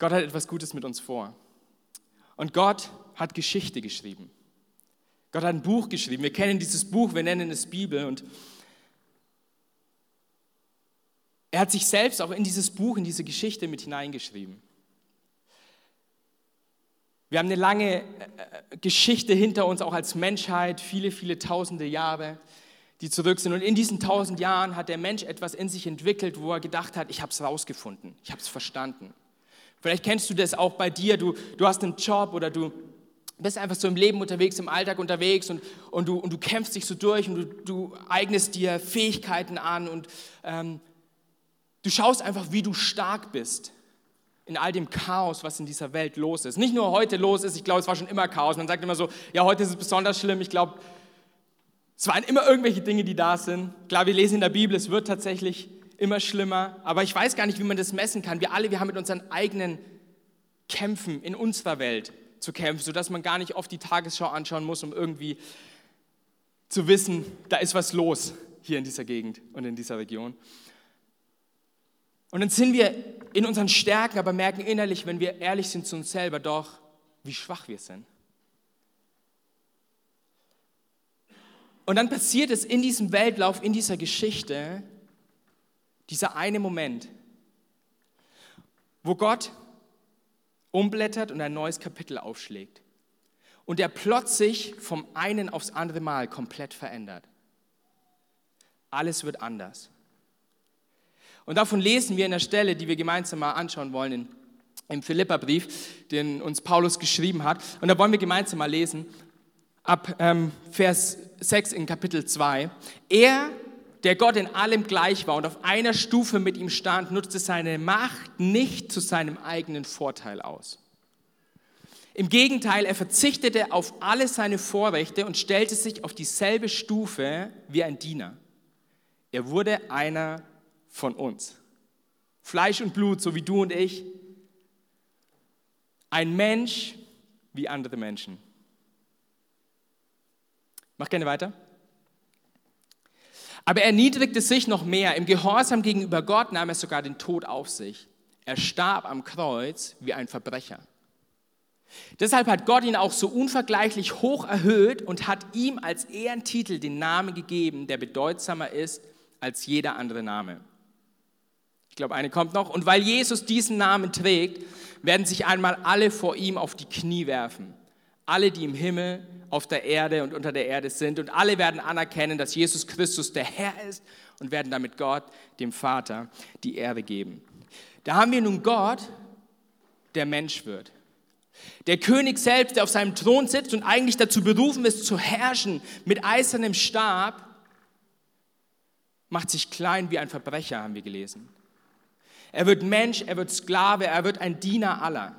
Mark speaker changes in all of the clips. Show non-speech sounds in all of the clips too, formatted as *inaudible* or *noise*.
Speaker 1: Gott hat etwas Gutes mit uns vor. Und Gott hat Geschichte geschrieben. Gott hat ein Buch geschrieben. Wir kennen dieses Buch, wir nennen es Bibel. Und er hat sich selbst auch in dieses Buch, in diese Geschichte mit hineingeschrieben. Wir haben eine lange äh, äh, Geschichte hinter uns, auch als Menschheit, viele, viele tausende Jahre, die zurück sind. Und in diesen tausend Jahren hat der Mensch etwas in sich entwickelt, wo er gedacht hat, ich habe es rausgefunden, ich habe es verstanden. Vielleicht kennst du das auch bei dir, du, du hast einen Job oder du bist einfach so im Leben unterwegs, im Alltag unterwegs und, und, du, und du kämpfst dich so durch und du, du eignest dir Fähigkeiten an und ähm, du schaust einfach, wie du stark bist in all dem Chaos, was in dieser Welt los ist. Nicht nur heute los ist, ich glaube, es war schon immer Chaos. Man sagt immer so, ja, heute ist es besonders schlimm. Ich glaube, es waren immer irgendwelche Dinge, die da sind. Klar, wir lesen in der Bibel, es wird tatsächlich immer schlimmer. Aber ich weiß gar nicht, wie man das messen kann. Wir alle, wir haben mit unseren eigenen Kämpfen in unserer Welt zu kämpfen, sodass man gar nicht oft die Tagesschau anschauen muss, um irgendwie zu wissen, da ist was los hier in dieser Gegend und in dieser Region. Und dann sind wir in unseren Stärken, aber merken innerlich, wenn wir ehrlich sind zu uns selber, doch, wie schwach wir sind. Und dann passiert es in diesem Weltlauf, in dieser Geschichte, dieser eine Moment, wo Gott umblättert und ein neues Kapitel aufschlägt. Und der Plot sich vom einen aufs andere Mal komplett verändert. Alles wird anders. Und davon lesen wir in der Stelle, die wir gemeinsam mal anschauen wollen, in, im Philipperbrief, den uns Paulus geschrieben hat. Und da wollen wir gemeinsam mal lesen, ab ähm, Vers 6 in Kapitel 2. Er, der Gott in allem gleich war und auf einer Stufe mit ihm stand, nutzte seine Macht nicht zu seinem eigenen Vorteil aus. Im Gegenteil, er verzichtete auf alle seine Vorrechte und stellte sich auf dieselbe Stufe wie ein Diener. Er wurde einer von uns. Fleisch und Blut, so wie du und ich. Ein Mensch wie andere Menschen. Mach gerne weiter. Aber er erniedrigte sich noch mehr. Im Gehorsam gegenüber Gott nahm er sogar den Tod auf sich. Er starb am Kreuz wie ein Verbrecher. Deshalb hat Gott ihn auch so unvergleichlich hoch erhöht und hat ihm als Ehrentitel den Namen gegeben, der bedeutsamer ist als jeder andere Name. Ich glaube, eine kommt noch. Und weil Jesus diesen Namen trägt, werden sich einmal alle vor ihm auf die Knie werfen. Alle, die im Himmel, auf der Erde und unter der Erde sind. Und alle werden anerkennen, dass Jesus Christus der Herr ist und werden damit Gott, dem Vater, die Ehre geben. Da haben wir nun Gott, der Mensch wird. Der König selbst, der auf seinem Thron sitzt und eigentlich dazu berufen ist, zu herrschen mit eisernem Stab, macht sich klein wie ein Verbrecher, haben wir gelesen. Er wird Mensch, er wird Sklave, er wird ein Diener aller,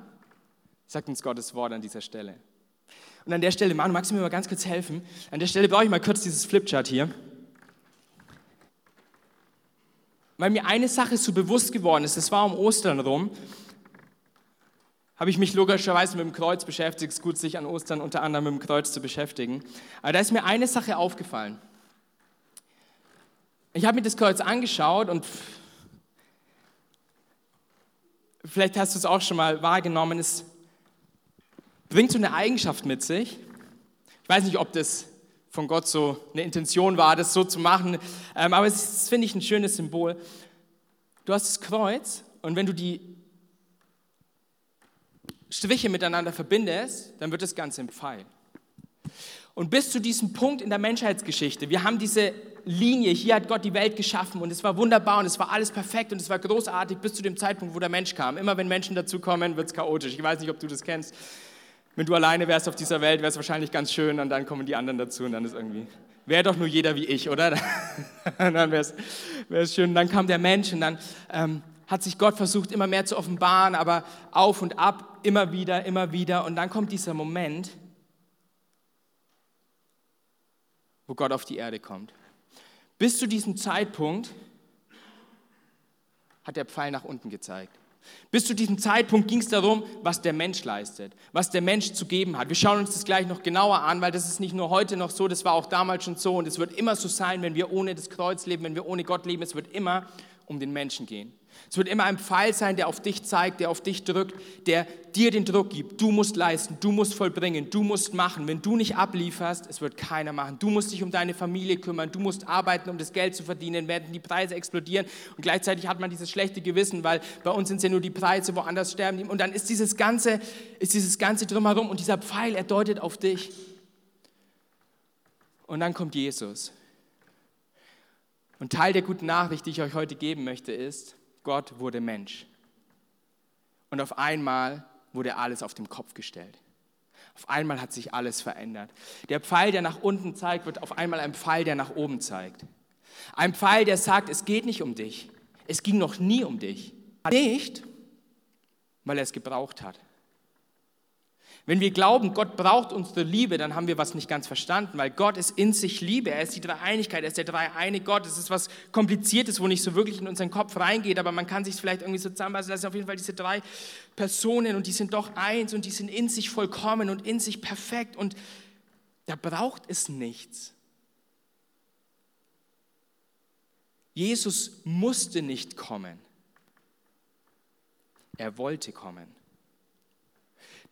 Speaker 1: sagt uns Gottes Wort an dieser Stelle. Und an der Stelle, Manu, magst du mir mal ganz kurz helfen? An der Stelle brauche ich mal kurz dieses Flipchart hier. Weil mir eine Sache so bewusst geworden ist, das war um Ostern rum, habe ich mich logischerweise mit dem Kreuz beschäftigt. Es ist gut, sich an Ostern unter anderem mit dem Kreuz zu beschäftigen. Aber da ist mir eine Sache aufgefallen. Ich habe mir das Kreuz angeschaut und vielleicht hast du es auch schon mal wahrgenommen, es bringt so eine Eigenschaft mit sich. Ich weiß nicht, ob das von Gott so eine Intention war, das so zu machen, ähm, aber es finde ich ein schönes Symbol. Du hast das Kreuz und wenn du die Striche miteinander verbindest, dann wird das Ganze ein Pfeil. Und bis zu diesem Punkt in der Menschheitsgeschichte, wir haben diese Linie, hier hat Gott die Welt geschaffen und es war wunderbar und es war alles perfekt und es war großartig bis zu dem Zeitpunkt, wo der Mensch kam. Immer wenn Menschen dazukommen, wird es chaotisch. Ich weiß nicht, ob du das kennst. Wenn du alleine wärst auf dieser Welt, wäre es wahrscheinlich ganz schön und dann kommen die anderen dazu und dann ist irgendwie, wäre doch nur jeder wie ich, oder? *laughs* dann wäre es schön. Und dann kam der Mensch und dann ähm, hat sich Gott versucht, immer mehr zu offenbaren, aber auf und ab, immer wieder, immer wieder. Und dann kommt dieser Moment, wo Gott auf die Erde kommt. Bis zu diesem Zeitpunkt hat der Pfeil nach unten gezeigt. Bis zu diesem Zeitpunkt ging es darum, was der Mensch leistet, was der Mensch zu geben hat. Wir schauen uns das gleich noch genauer an, weil das ist nicht nur heute noch so, das war auch damals schon so und es wird immer so sein, wenn wir ohne das Kreuz leben, wenn wir ohne Gott leben, es wird immer um den Menschen gehen. Es wird immer ein Pfeil sein, der auf dich zeigt, der auf dich drückt, der dir den Druck gibt. Du musst leisten, du musst vollbringen, du musst machen. Wenn du nicht ablieferst, es wird keiner machen. Du musst dich um deine Familie kümmern, du musst arbeiten, um das Geld zu verdienen, werden die Preise explodieren und gleichzeitig hat man dieses schlechte Gewissen, weil bei uns sind es ja nur die Preise, woanders sterben die. Und dann ist dieses ganze, ist dieses ganze drumherum und dieser Pfeil, er deutet auf dich. Und dann kommt Jesus. Und Teil der guten Nachricht, die ich euch heute geben möchte, ist, Gott wurde Mensch. Und auf einmal wurde alles auf den Kopf gestellt. Auf einmal hat sich alles verändert. Der Pfeil, der nach unten zeigt, wird auf einmal ein Pfeil, der nach oben zeigt. Ein Pfeil, der sagt, es geht nicht um dich. Es ging noch nie um dich. Nicht, weil er es gebraucht hat. Wenn wir glauben, Gott braucht unsere Liebe, dann haben wir was nicht ganz verstanden, weil Gott ist in sich Liebe. Er ist die Dreieinigkeit, er ist der dreieine Gott. Es ist was Kompliziertes, wo nicht so wirklich in unseren Kopf reingeht, aber man kann sich vielleicht irgendwie so zusammenfassen. Das sind auf jeden Fall diese drei Personen und die sind doch eins und die sind in sich vollkommen und in sich perfekt und da braucht es nichts. Jesus musste nicht kommen. Er wollte kommen.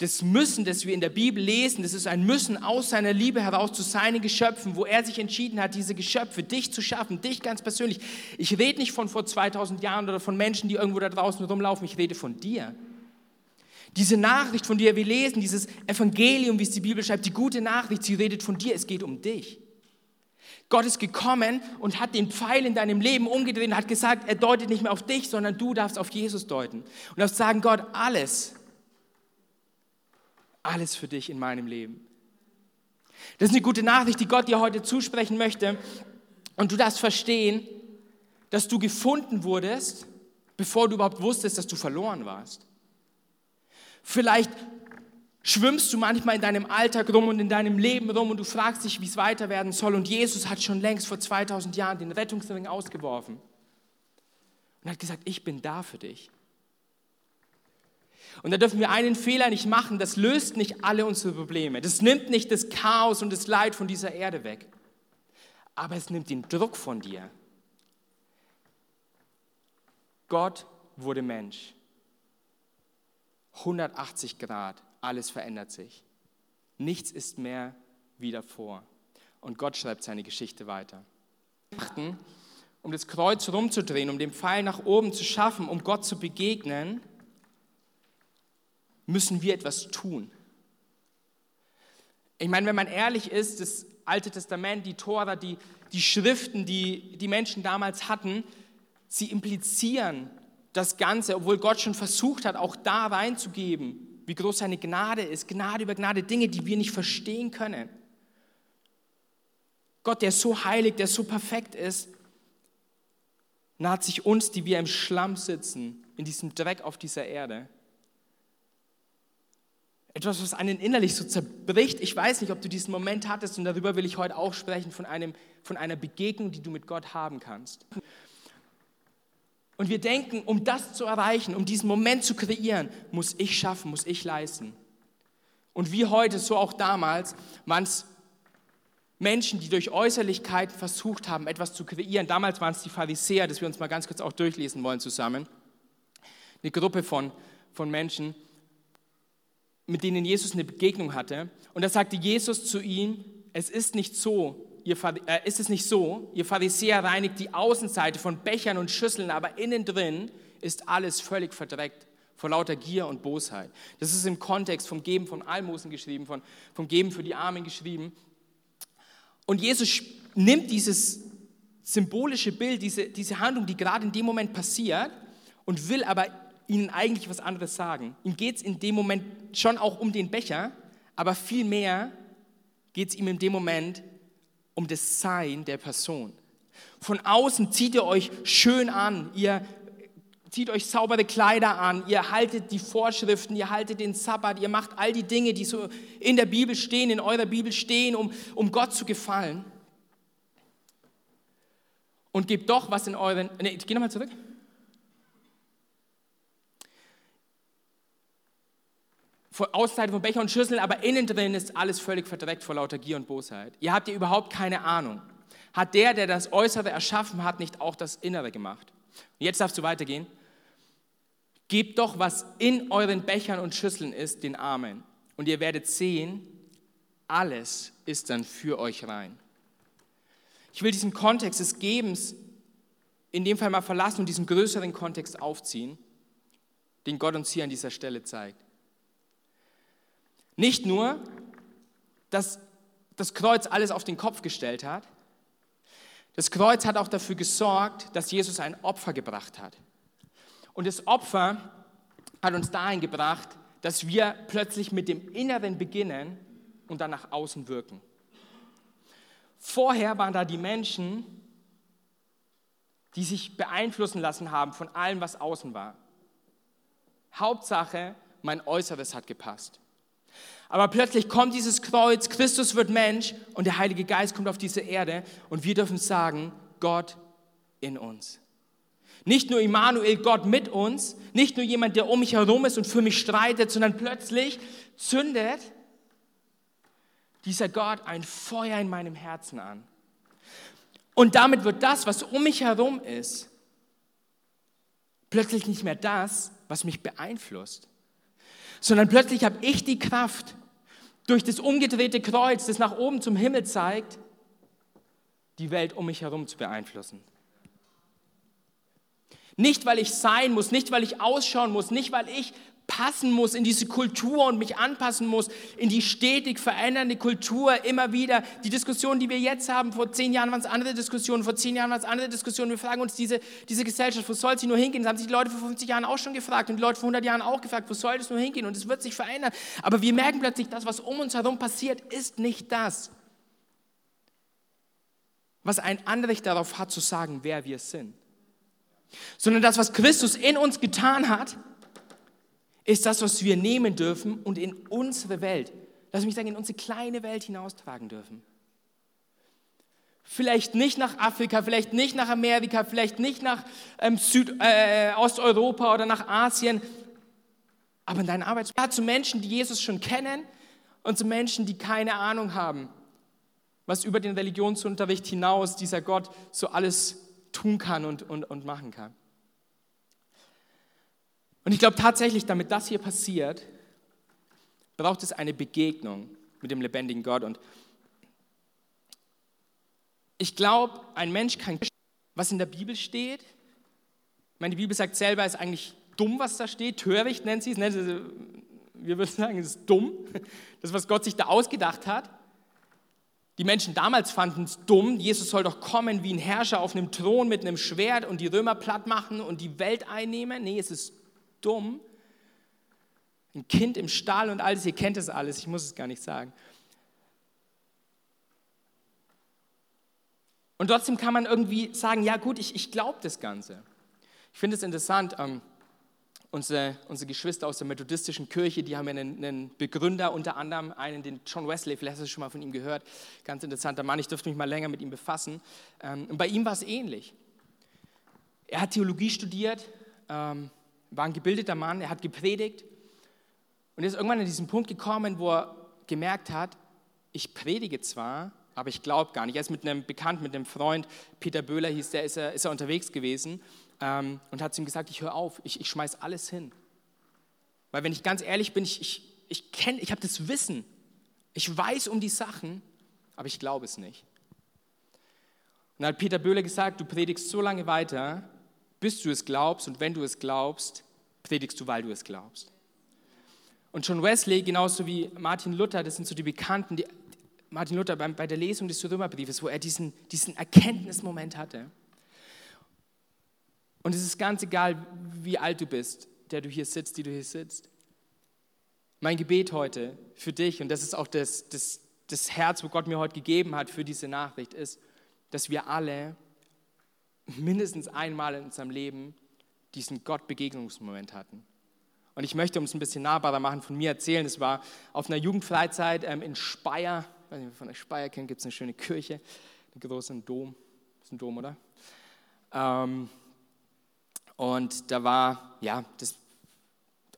Speaker 1: Das Müssen, das wir in der Bibel lesen, das ist ein Müssen aus seiner Liebe heraus zu seinen Geschöpfen, wo er sich entschieden hat, diese Geschöpfe, dich zu schaffen, dich ganz persönlich. Ich rede nicht von vor 2000 Jahren oder von Menschen, die irgendwo da draußen rumlaufen, ich rede von dir. Diese Nachricht, von der wir lesen, dieses Evangelium, wie es die Bibel schreibt, die gute Nachricht, sie redet von dir, es geht um dich. Gott ist gekommen und hat den Pfeil in deinem Leben umgedreht und hat gesagt, er deutet nicht mehr auf dich, sondern du darfst auf Jesus deuten. Und darfst sagen, Gott, alles, alles für dich in meinem Leben. Das ist eine gute Nachricht, die Gott dir heute zusprechen möchte. Und du darfst verstehen, dass du gefunden wurdest, bevor du überhaupt wusstest, dass du verloren warst. Vielleicht schwimmst du manchmal in deinem Alltag rum und in deinem Leben rum und du fragst dich, wie es weiter werden soll. Und Jesus hat schon längst vor 2000 Jahren den Rettungsring ausgeworfen und hat gesagt, ich bin da für dich. Und da dürfen wir einen Fehler nicht machen, das löst nicht alle unsere Probleme. Das nimmt nicht das Chaos und das Leid von dieser Erde weg. Aber es nimmt den Druck von dir. Gott wurde Mensch. 180 Grad, alles verändert sich. Nichts ist mehr wie davor. Und Gott schreibt seine Geschichte weiter. Um das Kreuz rumzudrehen, um den Pfeil nach oben zu schaffen, um Gott zu begegnen, müssen wir etwas tun. Ich meine, wenn man ehrlich ist, das Alte Testament, die Tora, die, die Schriften, die die Menschen damals hatten, sie implizieren das Ganze, obwohl Gott schon versucht hat, auch da reinzugeben, wie groß seine Gnade ist, Gnade über Gnade, Dinge, die wir nicht verstehen können. Gott, der so heilig, der so perfekt ist, naht sich uns, die wir im Schlamm sitzen, in diesem Dreck auf dieser Erde. Etwas, was einen innerlich so zerbricht. Ich weiß nicht, ob du diesen Moment hattest und darüber will ich heute auch sprechen, von, einem, von einer Begegnung, die du mit Gott haben kannst. Und wir denken, um das zu erreichen, um diesen Moment zu kreieren, muss ich schaffen, muss ich leisten. Und wie heute, so auch damals, waren es Menschen, die durch Äußerlichkeit versucht haben, etwas zu kreieren. Damals waren es die Pharisäer, das wir uns mal ganz kurz auch durchlesen wollen zusammen. Eine Gruppe von, von Menschen, mit denen Jesus eine Begegnung hatte. Und da sagte Jesus zu ihm, es ist nicht so, ihr, äh, ist es nicht so, ihr Pharisäer reinigt die Außenseite von Bechern und Schüsseln, aber innen drin ist alles völlig verdreckt vor lauter Gier und Bosheit. Das ist im Kontext vom Geben von Almosen geschrieben, von, vom Geben für die Armen geschrieben. Und Jesus nimmt dieses symbolische Bild, diese, diese Handlung, die gerade in dem Moment passiert, und will aber ihnen eigentlich was anderes sagen. Ihm geht es in dem Moment schon auch um den Becher, aber vielmehr geht es ihm in dem Moment um das Sein der Person. Von außen zieht ihr euch schön an, ihr zieht euch saubere Kleider an, ihr haltet die Vorschriften, ihr haltet den Sabbat, ihr macht all die Dinge, die so in der Bibel stehen, in eurer Bibel stehen, um, um Gott zu gefallen. Und gebt doch was in euren. Nee, geh nochmal zurück. Außenseite von Becher und Schüsseln, aber innen drin ist alles völlig verdreckt vor lauter Gier und Bosheit. Ihr habt ja überhaupt keine Ahnung. Hat der, der das Äußere erschaffen hat, nicht auch das Innere gemacht? Und jetzt darfst du weitergehen. Gebt doch, was in euren Bechern und Schüsseln ist, den Armen. Und ihr werdet sehen, alles ist dann für euch rein. Ich will diesen Kontext des Gebens in dem Fall mal verlassen und diesen größeren Kontext aufziehen, den Gott uns hier an dieser Stelle zeigt. Nicht nur, dass das Kreuz alles auf den Kopf gestellt hat, das Kreuz hat auch dafür gesorgt, dass Jesus ein Opfer gebracht hat. Und das Opfer hat uns dahin gebracht, dass wir plötzlich mit dem Inneren beginnen und dann nach außen wirken. Vorher waren da die Menschen, die sich beeinflussen lassen haben von allem, was außen war. Hauptsache, mein Äußeres hat gepasst. Aber plötzlich kommt dieses Kreuz, Christus wird Mensch und der Heilige Geist kommt auf diese Erde und wir dürfen sagen, Gott in uns. Nicht nur Immanuel, Gott mit uns, nicht nur jemand, der um mich herum ist und für mich streitet, sondern plötzlich zündet dieser Gott ein Feuer in meinem Herzen an. Und damit wird das, was um mich herum ist, plötzlich nicht mehr das, was mich beeinflusst, sondern plötzlich habe ich die Kraft, durch das umgedrehte Kreuz, das nach oben zum Himmel zeigt, die Welt um mich herum zu beeinflussen. Nicht, weil ich sein muss, nicht, weil ich ausschauen muss, nicht, weil ich passen muss in diese Kultur und mich anpassen muss in die stetig verändernde Kultur immer wieder. Die Diskussion, die wir jetzt haben, vor zehn Jahren waren es andere Diskussionen, vor zehn Jahren waren es andere Diskussionen. Wir fragen uns, diese, diese Gesellschaft, wo soll sie nur hingehen? Das haben sich die Leute vor 50 Jahren auch schon gefragt und die Leute vor 100 Jahren auch gefragt, wo soll das nur hingehen? Und es wird sich verändern. Aber wir merken plötzlich, das, was um uns herum passiert, ist nicht das, was ein Anrecht darauf hat zu sagen, wer wir sind. Sondern das, was Christus in uns getan hat, ist das, was wir nehmen dürfen und in unsere Welt, lass mich sagen, in unsere kleine Welt hinaustragen dürfen. Vielleicht nicht nach Afrika, vielleicht nicht nach Amerika, vielleicht nicht nach ähm, Süd, äh, Osteuropa oder nach Asien, aber in deinen Arbeitsplatz zu Menschen, die Jesus schon kennen und zu Menschen, die keine Ahnung haben, was über den Religionsunterricht hinaus dieser Gott so alles tun kann und, und, und machen kann. Und ich glaube tatsächlich, damit das hier passiert, braucht es eine Begegnung mit dem lebendigen Gott. Und ich glaube, ein Mensch kann, was in der Bibel steht, ich meine, die Bibel sagt selber, es ist eigentlich dumm, was da steht, töricht nennt sie es. Wir würden sagen, es ist dumm, das, was Gott sich da ausgedacht hat. Die Menschen damals fanden es dumm, Jesus soll doch kommen wie ein Herrscher auf einem Thron mit einem Schwert und die Römer platt machen und die Welt einnehmen. Nee, es ist dumm. Ein Kind im Stall und alles, ihr kennt es alles, ich muss es gar nicht sagen. Und trotzdem kann man irgendwie sagen, ja gut, ich, ich glaube das Ganze. Ich finde es interessant, ähm, unsere, unsere Geschwister aus der methodistischen Kirche, die haben ja einen, einen, Begründer, unter anderem einen, den John Wesley, vielleicht hast du schon mal von ihm gehört, ganz interessanter Mann, ich durfte mich mal länger mit ihm befassen. Ähm, und bei ihm war es ähnlich. Er hat Theologie studiert, ähm, war ein gebildeter Mann, er hat gepredigt und ist irgendwann an diesen Punkt gekommen, wo er gemerkt hat, ich predige zwar, aber ich glaube gar nicht. Er ist mit einem Bekannten, mit einem Freund, Peter Böhler hieß der, ist er, ist er unterwegs gewesen ähm, und hat zu ihm gesagt, ich höre auf, ich, ich schmeiß alles hin. Weil wenn ich ganz ehrlich bin, ich, ich, ich ich habe das Wissen, ich weiß um die Sachen, aber ich glaube es nicht. Und dann hat Peter Böhler gesagt, du predigst so lange weiter, bis du es glaubst und wenn du es glaubst, predigst du, weil du es glaubst. Und John Wesley, genauso wie Martin Luther, das sind so die Bekannten, die, Martin Luther bei, bei der Lesung des Römerbriefes, wo er diesen, diesen Erkenntnismoment hatte. Und es ist ganz egal, wie alt du bist, der du hier sitzt, die du hier sitzt. Mein Gebet heute für dich, und das ist auch das, das, das Herz, wo Gott mir heute gegeben hat für diese Nachricht, ist, dass wir alle mindestens einmal in unserem Leben diesen Gott-Begegnungsmoment hatten. Und ich möchte, um es ein bisschen nahbarer machen, von mir erzählen. Es war auf einer Jugendfreizeit ähm, in Speyer. Ob ihr von der Speyer kennt, gibt es eine schöne Kirche, einen großen Dom. Ist ein Dom, oder? Ähm, und da war, ja, das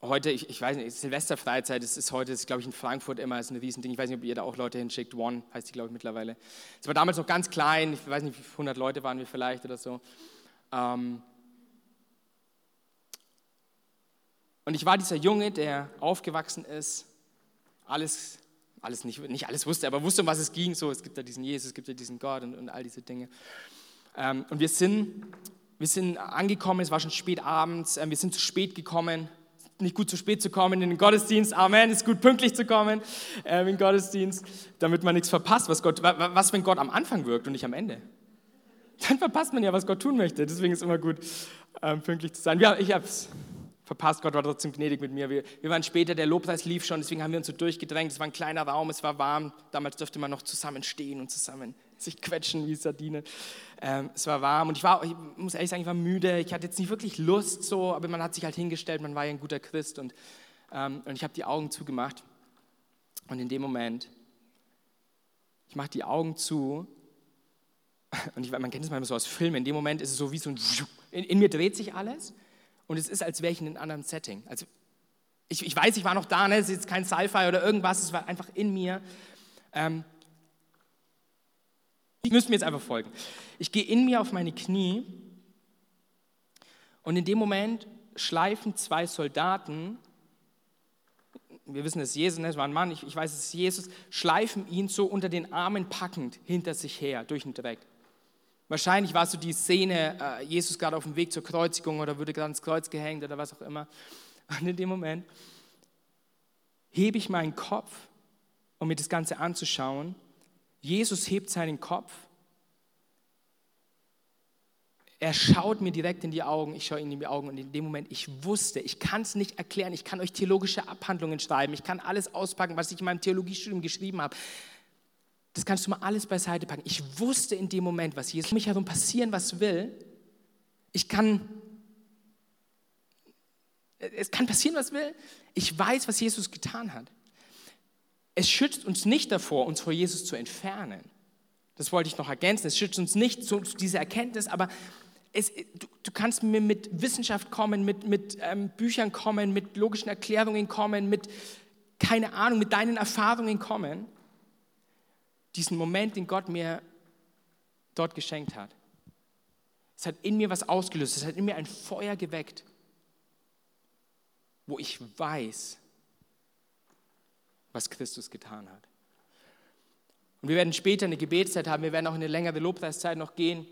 Speaker 1: heute, ich, ich weiß nicht, Silvesterfreizeit, das ist heute, das glaube ich in Frankfurt immer ist ein Riesending. Ich weiß nicht, ob ihr da auch Leute hinschickt. One heißt die, glaube ich, mittlerweile. Es war damals noch ganz klein, ich weiß nicht, 100 Leute waren wir vielleicht oder so. Ähm Und ich war dieser Junge, der aufgewachsen ist, alles, alles nicht, nicht alles wusste, aber wusste, um was es ging. So, es gibt ja diesen Jesus, es gibt ja diesen Gott und, und all diese Dinge. Ähm, und wir sind, wir sind angekommen, es war schon spät abends, äh, wir sind zu spät gekommen. Nicht gut zu spät zu kommen in den Gottesdienst. Amen, ist gut pünktlich zu kommen äh, in den Gottesdienst, damit man nichts verpasst. Was, Gott, was, wenn Gott am Anfang wirkt und nicht am Ende? Dann verpasst man ja, was Gott tun möchte. Deswegen ist es immer gut, ähm, pünktlich zu sein. Ja, ich habe es verpasst. Gott war trotzdem gnädig mit mir. Wir, wir, waren später, der Lobpreis lief schon, deswegen haben wir uns so durchgedrängt. Es war ein kleiner Raum, es war warm. Damals durfte man noch zusammen stehen und zusammen sich quetschen wie Sardine. Ähm, es war warm und ich war, ich muss ehrlich sagen, ich war müde. Ich hatte jetzt nicht wirklich Lust so, aber man hat sich halt hingestellt, man war ja ein guter Christ und, ähm, und ich habe die Augen zugemacht. Und in dem Moment, ich mache die Augen zu *laughs* und ich, man kennt es manchmal so aus Filmen, in dem Moment ist es so wie so ein, in, in mir dreht sich alles und es ist, als wäre ich in einem anderen Setting. Also ich, ich weiß, ich war noch da, ne? es ist jetzt kein Sci-Fi oder irgendwas, es war einfach in mir. Ähm, ich müsste mir jetzt einfach folgen. Ich gehe in mir auf meine Knie und in dem Moment schleifen zwei Soldaten, wir wissen, es Jesus, ne? es war ein Mann, ich, ich weiß, es ist Jesus, schleifen ihn so unter den Armen packend hinter sich her durch den Dreck. Wahrscheinlich war so die Szene, äh, Jesus gerade auf dem Weg zur Kreuzigung oder wurde gerade ans Kreuz gehängt oder was auch immer. Und in dem Moment hebe ich meinen Kopf, um mir das Ganze anzuschauen. Jesus hebt seinen Kopf. Er schaut mir direkt in die Augen, ich schaue ihm in die Augen und in dem Moment, ich wusste, ich kann es nicht erklären, ich kann euch theologische Abhandlungen schreiben, ich kann alles auspacken, was ich in meinem Theologiestudium geschrieben habe. Das kannst du mal alles beiseite packen. Ich wusste in dem Moment, was Jesus um mich herum passieren, was will. Ich kann, es kann passieren, was will. Ich weiß, was Jesus getan hat. Es schützt uns nicht davor, uns vor Jesus zu entfernen. Das wollte ich noch ergänzen. Es schützt uns nicht zu, zu dieser Erkenntnis, aber es, du, du, kannst mir mit Wissenschaft kommen, mit, mit ähm, Büchern kommen, mit logischen Erklärungen kommen, mit, keine Ahnung, mit deinen Erfahrungen kommen diesen Moment, den Gott mir dort geschenkt hat. Es hat in mir was ausgelöst, es hat in mir ein Feuer geweckt, wo ich weiß, was Christus getan hat. Und wir werden später eine Gebetszeit haben, wir werden auch eine längere Lobpreiszeit noch gehen.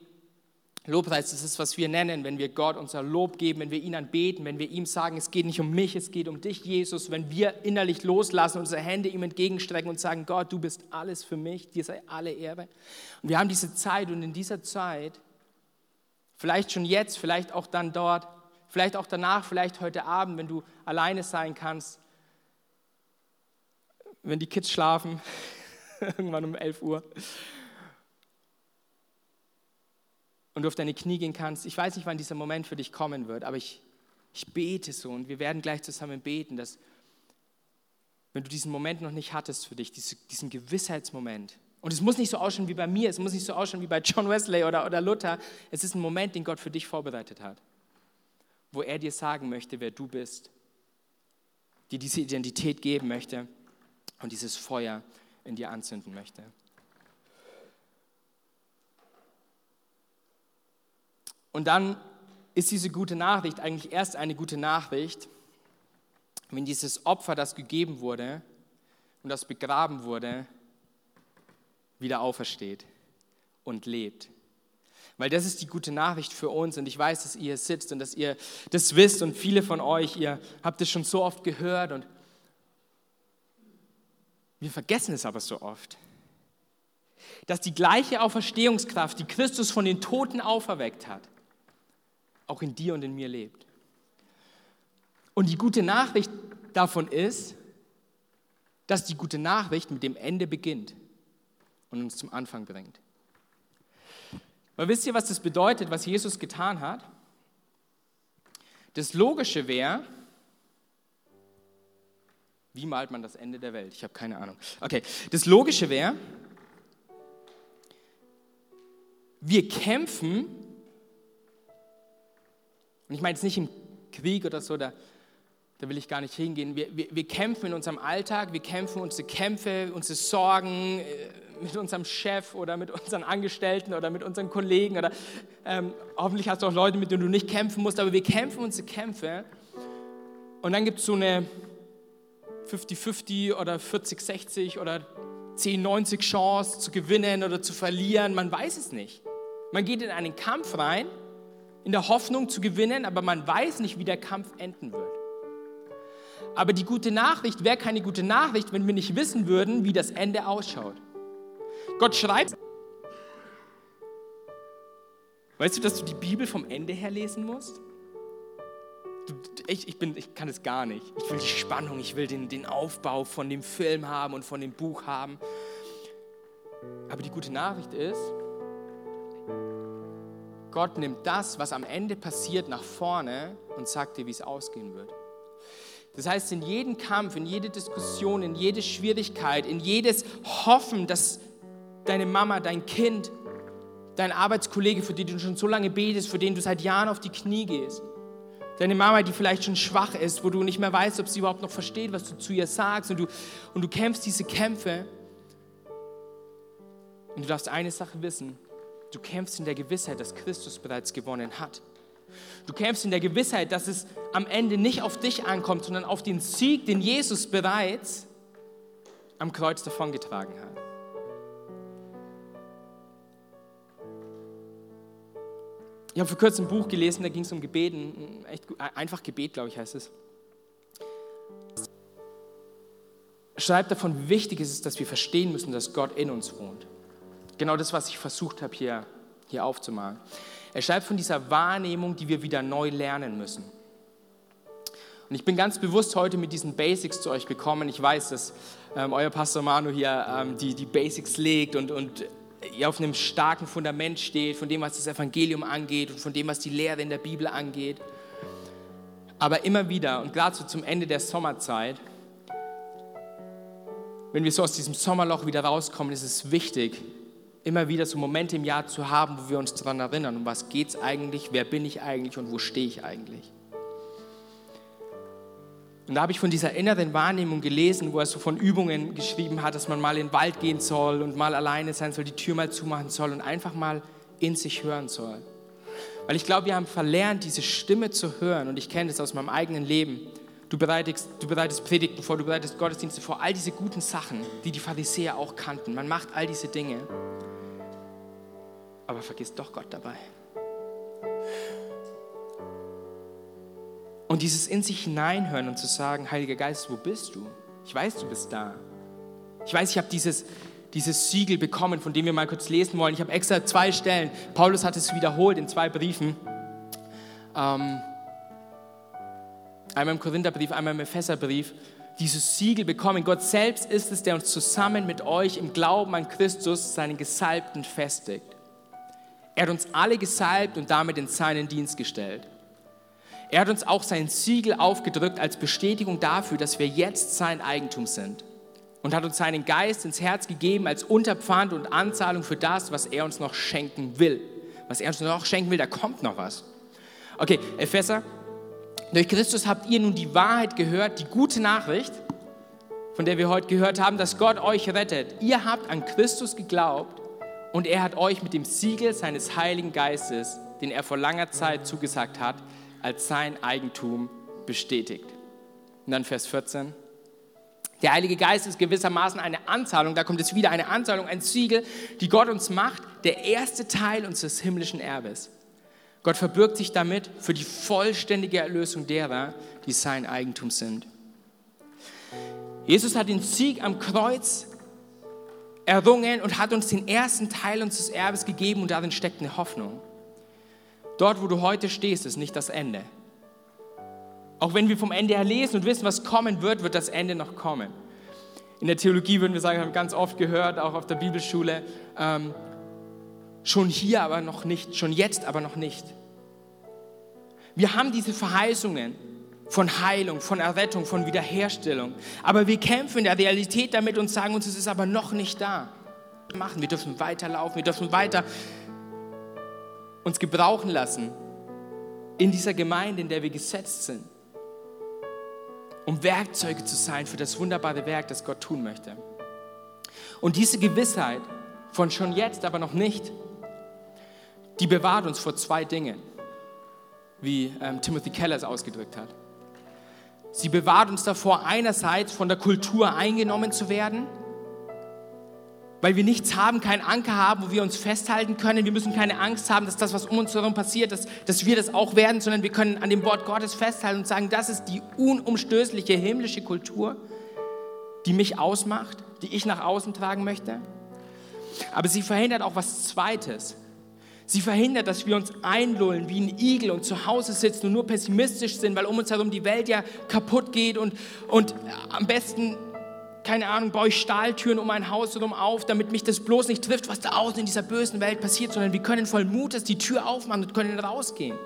Speaker 1: Lobpreis das ist, was wir nennen, wenn wir Gott unser Lob geben, wenn wir ihn anbeten, wenn wir ihm sagen, es geht nicht um mich, es geht um dich, Jesus, wenn wir innerlich loslassen, unsere Hände ihm entgegenstrecken und sagen, Gott, du bist alles für mich, dir sei alle Ehre. Und wir haben diese Zeit und in dieser Zeit, vielleicht schon jetzt, vielleicht auch dann dort, vielleicht auch danach, vielleicht heute Abend, wenn du alleine sein kannst, wenn die Kids schlafen, *laughs* irgendwann um 11 Uhr, und du auf deine Knie gehen kannst. Ich weiß nicht, wann dieser Moment für dich kommen wird, aber ich, ich bete so und wir werden gleich zusammen beten, dass wenn du diesen Moment noch nicht hattest für dich, diesen Gewissheitsmoment, und es muss nicht so ausschauen wie bei mir, es muss nicht so ausschauen wie bei John Wesley oder, oder Luther, es ist ein Moment, den Gott für dich vorbereitet hat, wo er dir sagen möchte, wer du bist, dir diese Identität geben möchte und dieses Feuer in dir anzünden möchte. Und dann ist diese gute Nachricht eigentlich erst eine gute Nachricht, wenn dieses Opfer, das gegeben wurde und das begraben wurde, wieder aufersteht und lebt. Weil das ist die gute Nachricht für uns und ich weiß, dass ihr sitzt und dass ihr das wisst und viele von euch, ihr habt es schon so oft gehört und wir vergessen es aber so oft, dass die gleiche Auferstehungskraft, die Christus von den Toten auferweckt hat, auch in dir und in mir lebt. Und die gute Nachricht davon ist, dass die gute Nachricht mit dem Ende beginnt und uns zum Anfang bringt. Weil wisst ihr, was das bedeutet, was Jesus getan hat? Das Logische wäre, wie malt man das Ende der Welt? Ich habe keine Ahnung. Okay, das Logische wäre, wir kämpfen und ich meine jetzt nicht im Krieg oder so, da, da will ich gar nicht hingehen. Wir, wir, wir kämpfen in unserem Alltag, wir kämpfen unsere Kämpfe, unsere Sorgen äh, mit unserem Chef oder mit unseren Angestellten oder mit unseren Kollegen oder ähm, hoffentlich hast du auch Leute, mit denen du nicht kämpfen musst, aber wir kämpfen unsere Kämpfe Und dann gibt es so eine 50-50 oder 40-60 oder 10-90 Chance zu gewinnen oder zu verlieren. Man weiß es nicht. Man geht in einen Kampf rein, in der Hoffnung zu gewinnen, aber man weiß nicht, wie der Kampf enden wird. Aber die gute Nachricht wäre keine gute Nachricht, wenn wir nicht wissen würden, wie das Ende ausschaut. Gott schreibt. Weißt du, dass du die Bibel vom Ende her lesen musst? Ich, ich, bin, ich kann es gar nicht. Ich will die Spannung, ich will den, den Aufbau von dem Film haben und von dem Buch haben. Aber die gute Nachricht ist, Gott nimmt das, was am Ende passiert, nach vorne und sagt dir, wie es ausgehen wird. Das heißt, in jedem Kampf, in jede Diskussion, in jede Schwierigkeit, in jedes Hoffen, dass deine Mama, dein Kind, dein Arbeitskollege, für den du schon so lange betest, für den du seit Jahren auf die Knie gehst, deine Mama, die vielleicht schon schwach ist, wo du nicht mehr weißt, ob sie überhaupt noch versteht, was du zu ihr sagst und du, und du kämpfst diese Kämpfe. Und du darfst eine Sache wissen, du kämpfst in der Gewissheit, dass Christus bereits gewonnen hat. Du kämpfst in der Gewissheit, dass es am Ende nicht auf dich ankommt, sondern auf den Sieg, den Jesus bereits am Kreuz davongetragen hat. Ich habe vor kurzem ein Buch gelesen, da ging es um Gebeten, echt einfach Gebet, glaube ich, heißt es. Schreibt davon, wie wichtig es ist, dass wir verstehen müssen, dass Gott in uns wohnt. Genau das, was ich versucht habe, hier, hier aufzumalen. Er schreibt von dieser Wahrnehmung, die wir wieder neu lernen müssen. Und ich bin ganz bewusst heute mit diesen Basics zu euch gekommen. Ich weiß, dass ähm, euer Pastor Manu hier ähm, die, die Basics legt und, und auf einem starken Fundament steht, von dem, was das Evangelium angeht und von dem, was die Lehre in der Bibel angeht. Aber immer wieder und gerade so zum Ende der Sommerzeit, wenn wir so aus diesem Sommerloch wieder rauskommen, ist es wichtig, immer wieder so Momente im Jahr zu haben, wo wir uns daran erinnern, um was geht es eigentlich, wer bin ich eigentlich und wo stehe ich eigentlich. Und da habe ich von dieser inneren Wahrnehmung gelesen, wo er so von Übungen geschrieben hat, dass man mal in den Wald gehen soll und mal alleine sein soll, die Tür mal zumachen soll und einfach mal in sich hören soll. Weil ich glaube, wir haben verlernt, diese Stimme zu hören. Und ich kenne das aus meinem eigenen Leben. Du bereitest, du bereitest Predigten vor, du bereitest Gottesdienste vor, all diese guten Sachen, die die Pharisäer auch kannten. Man macht all diese Dinge, aber vergisst doch Gott dabei. Und dieses in sich hineinhören und zu sagen, Heiliger Geist, wo bist du? Ich weiß, du bist da. Ich weiß, ich habe dieses, dieses Siegel bekommen, von dem wir mal kurz lesen wollen. Ich habe extra zwei Stellen. Paulus hat es wiederholt in zwei Briefen. Ähm, einmal im Korintherbrief, einmal im Epheserbrief. Dieses Siegel bekommen. Gott selbst ist es, der uns zusammen mit euch im Glauben an Christus, seinen Gesalbten, festigt. Er hat uns alle gesalbt und damit in seinen Dienst gestellt. Er hat uns auch sein Siegel aufgedrückt als Bestätigung dafür, dass wir jetzt sein Eigentum sind. Und hat uns seinen Geist ins Herz gegeben als Unterpfand und Anzahlung für das, was er uns noch schenken will. Was er uns noch schenken will, da kommt noch was. Okay, Epheser, durch Christus habt ihr nun die Wahrheit gehört, die gute Nachricht, von der wir heute gehört haben, dass Gott euch rettet. Ihr habt an Christus geglaubt und er hat euch mit dem Siegel seines Heiligen Geistes, den er vor langer Zeit zugesagt hat, als sein Eigentum bestätigt. Und dann Vers 14. Der Heilige Geist ist gewissermaßen eine Anzahlung, da kommt es wieder eine Anzahlung, ein Siegel, die Gott uns macht, der erste Teil unseres himmlischen Erbes. Gott verbirgt sich damit für die vollständige Erlösung derer, die sein Eigentum sind. Jesus hat den Sieg am Kreuz errungen und hat uns den ersten Teil unseres Erbes gegeben und darin steckt eine Hoffnung. Dort, wo du heute stehst, ist nicht das Ende. Auch wenn wir vom Ende her lesen und wissen, was kommen wird, wird das Ende noch kommen. In der Theologie würden wir sagen, haben ganz oft gehört, auch auf der Bibelschule, ähm, schon hier aber noch nicht, schon jetzt aber noch nicht. Wir haben diese Verheißungen von Heilung, von Errettung, von Wiederherstellung, aber wir kämpfen in der Realität damit und sagen uns, es ist aber noch nicht da. Wir dürfen weiterlaufen, wir dürfen weiter uns gebrauchen lassen in dieser Gemeinde, in der wir gesetzt sind, um Werkzeuge zu sein für das wunderbare Werk, das Gott tun möchte. Und diese Gewissheit von schon jetzt, aber noch nicht, die bewahrt uns vor zwei Dingen, wie ähm, Timothy Keller es ausgedrückt hat. Sie bewahrt uns davor, einerseits von der Kultur eingenommen zu werden, weil wir nichts haben, keinen Anker haben, wo wir uns festhalten können. Wir müssen keine Angst haben, dass das, was um uns herum passiert, dass, dass wir das auch werden, sondern wir können an dem Wort Gottes festhalten und sagen, das ist die unumstößliche himmlische Kultur, die mich ausmacht, die ich nach außen tragen möchte. Aber sie verhindert auch was Zweites. Sie verhindert, dass wir uns einlullen wie ein Igel und zu Hause sitzen und nur pessimistisch sind, weil um uns herum die Welt ja kaputt geht und, und am besten, keine Ahnung, baue ich Stahltüren um mein Haus herum auf, damit mich das bloß nicht trifft, was da außen in dieser bösen Welt passiert, sondern wir können voll Mutes die Tür aufmachen und können rausgehen.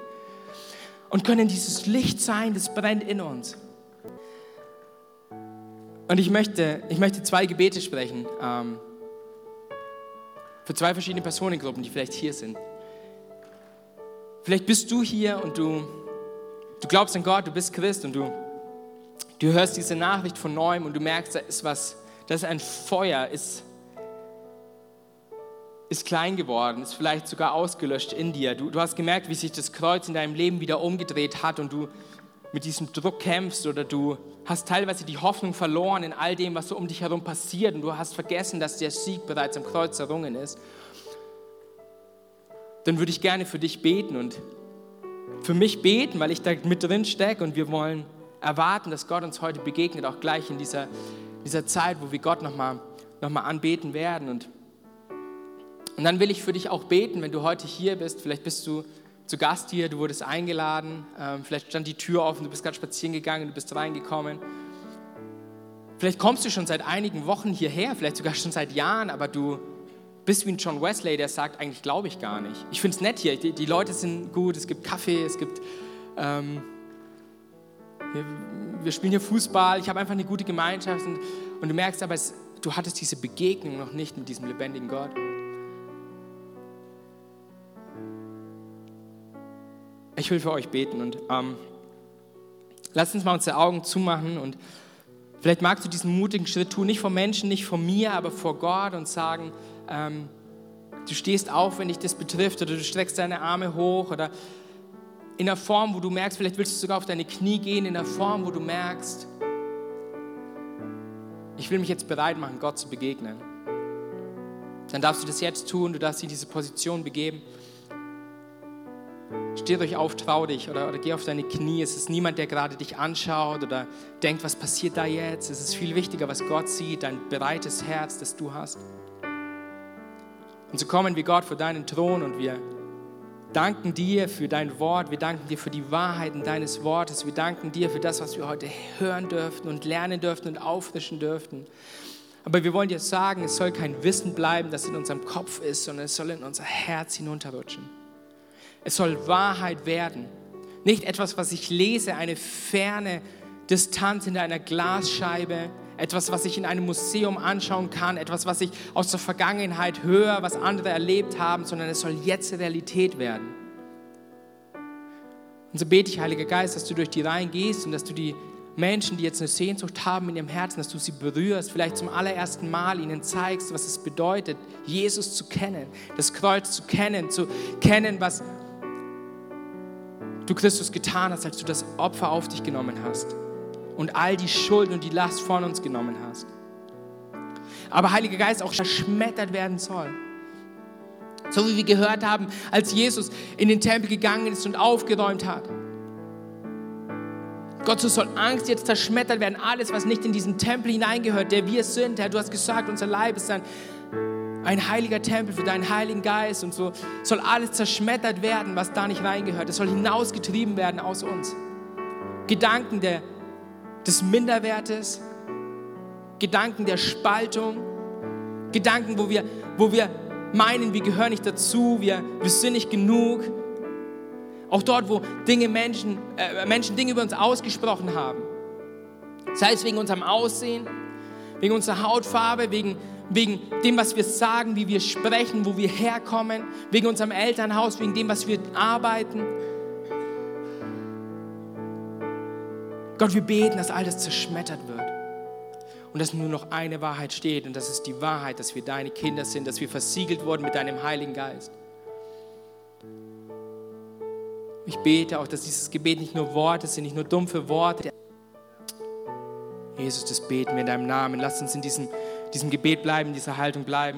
Speaker 1: Und können dieses Licht sein, das brennt in uns. Und ich möchte, ich möchte zwei Gebete sprechen. Ähm, für zwei verschiedene Personengruppen, die vielleicht hier sind. Vielleicht bist du hier und du, du glaubst an Gott, du bist Christ und du, du hörst diese Nachricht von neuem und du merkst, da ist was, da ist ein Feuer, ist, ist klein geworden, ist vielleicht sogar ausgelöscht in dir. Du, du hast gemerkt, wie sich das Kreuz in deinem Leben wieder umgedreht hat und du mit diesem Druck kämpfst oder du hast teilweise die Hoffnung verloren in all dem, was so um dich herum passiert und du hast vergessen, dass der Sieg bereits am Kreuz errungen ist dann würde ich gerne für dich beten und für mich beten, weil ich da mit drin stecke und wir wollen erwarten, dass Gott uns heute begegnet, auch gleich in dieser, dieser Zeit, wo wir Gott nochmal noch mal anbeten werden. Und, und dann will ich für dich auch beten, wenn du heute hier bist, vielleicht bist du zu Gast hier, du wurdest eingeladen, ähm, vielleicht stand die Tür offen, du bist gerade spazieren gegangen, du bist reingekommen. Vielleicht kommst du schon seit einigen Wochen hierher, vielleicht sogar schon seit Jahren, aber du bist wie ein John Wesley, der sagt, eigentlich glaube ich gar nicht. Ich finde es nett hier, die, die, Leute sind gut, es gibt Kaffee, es gibt... Ähm, wir, wir, spielen hier Fußball, ich habe einfach eine gute Gemeinschaft und, und du merkst aber, es, du hattest diese Begegnung noch nicht mit diesem lebendigen Gott. Ich will für euch beten und ähm, lasst uns mal unsere Augen zumachen und vielleicht magst du diesen mutigen Schritt tun, nicht vor Menschen, nicht vor mir, aber vor Gott und sagen, ähm, du stehst auf, wenn dich das betrifft, oder du streckst deine Arme hoch, oder in der Form, wo du merkst, vielleicht willst du sogar auf deine Knie gehen, in der Form, wo du merkst, ich will mich jetzt bereit machen, Gott zu begegnen. Dann darfst du das jetzt tun, du darfst dich in diese Position begeben. Steh euch auf, trau dich oder, oder geh auf deine Knie. Es ist niemand, der gerade dich anschaut oder denkt, was passiert da jetzt. Es ist viel wichtiger, was Gott sieht, dein bereites Herz, das du hast. Und so kommen wir Gott vor deinen Thron und wir danken dir für dein Wort, wir danken dir für die Wahrheiten deines Wortes, wir danken dir für das, was wir heute hören dürften und lernen dürften und auffrischen dürften. Aber wir wollen dir sagen, es soll kein Wissen bleiben, das in unserem Kopf ist, sondern es soll in unser Herz hinunterrutschen. Es soll Wahrheit werden. Nicht etwas, was ich lese, eine ferne Distanz hinter einer Glasscheibe, etwas, was ich in einem Museum anschauen kann, etwas, was ich aus der Vergangenheit höre, was andere erlebt haben, sondern es soll jetzt Realität werden. Und so bete ich, Heiliger Geist, dass du durch die Reihen gehst und dass du die Menschen, die jetzt eine Sehnsucht haben in ihrem Herzen, dass du sie berührst, vielleicht zum allerersten Mal ihnen zeigst, was es bedeutet, Jesus zu kennen, das Kreuz zu kennen, zu kennen, was du Christus getan hast, als du das Opfer auf dich genommen hast und all die Schuld und die Last von uns genommen hast. Aber Heiliger Geist auch zerschmettert werden soll. So wie wir gehört haben, als Jesus in den Tempel gegangen ist und aufgeräumt hat. Gott, so soll Angst jetzt zerschmettert werden. Alles, was nicht in diesen Tempel hineingehört, der wir sind. Herr, du hast gesagt, unser Leib ist ein, ein heiliger Tempel für deinen Heiligen Geist. Und so soll alles zerschmettert werden, was da nicht reingehört. Es soll hinausgetrieben werden aus uns. Gedanken der des Minderwertes, Gedanken der Spaltung, Gedanken, wo wir, wo wir meinen, wir gehören nicht dazu, wir, wir sind nicht genug. Auch dort, wo Dinge Menschen, äh, Menschen Dinge über uns ausgesprochen haben. Sei es wegen unserem Aussehen, wegen unserer Hautfarbe, wegen, wegen dem, was wir sagen, wie wir sprechen, wo wir herkommen, wegen unserem Elternhaus, wegen dem, was wir arbeiten. Gott, wir beten, dass alles zerschmettert wird. Und dass nur noch eine Wahrheit steht. Und das ist die Wahrheit, dass wir deine Kinder sind, dass wir versiegelt wurden mit deinem Heiligen Geist. Ich bete auch, dass dieses Gebet nicht nur Worte sind, nicht nur dumpfe Worte. Jesus, das beten wir in deinem Namen. Lass uns in diesem, diesem Gebet bleiben, in dieser Haltung bleiben.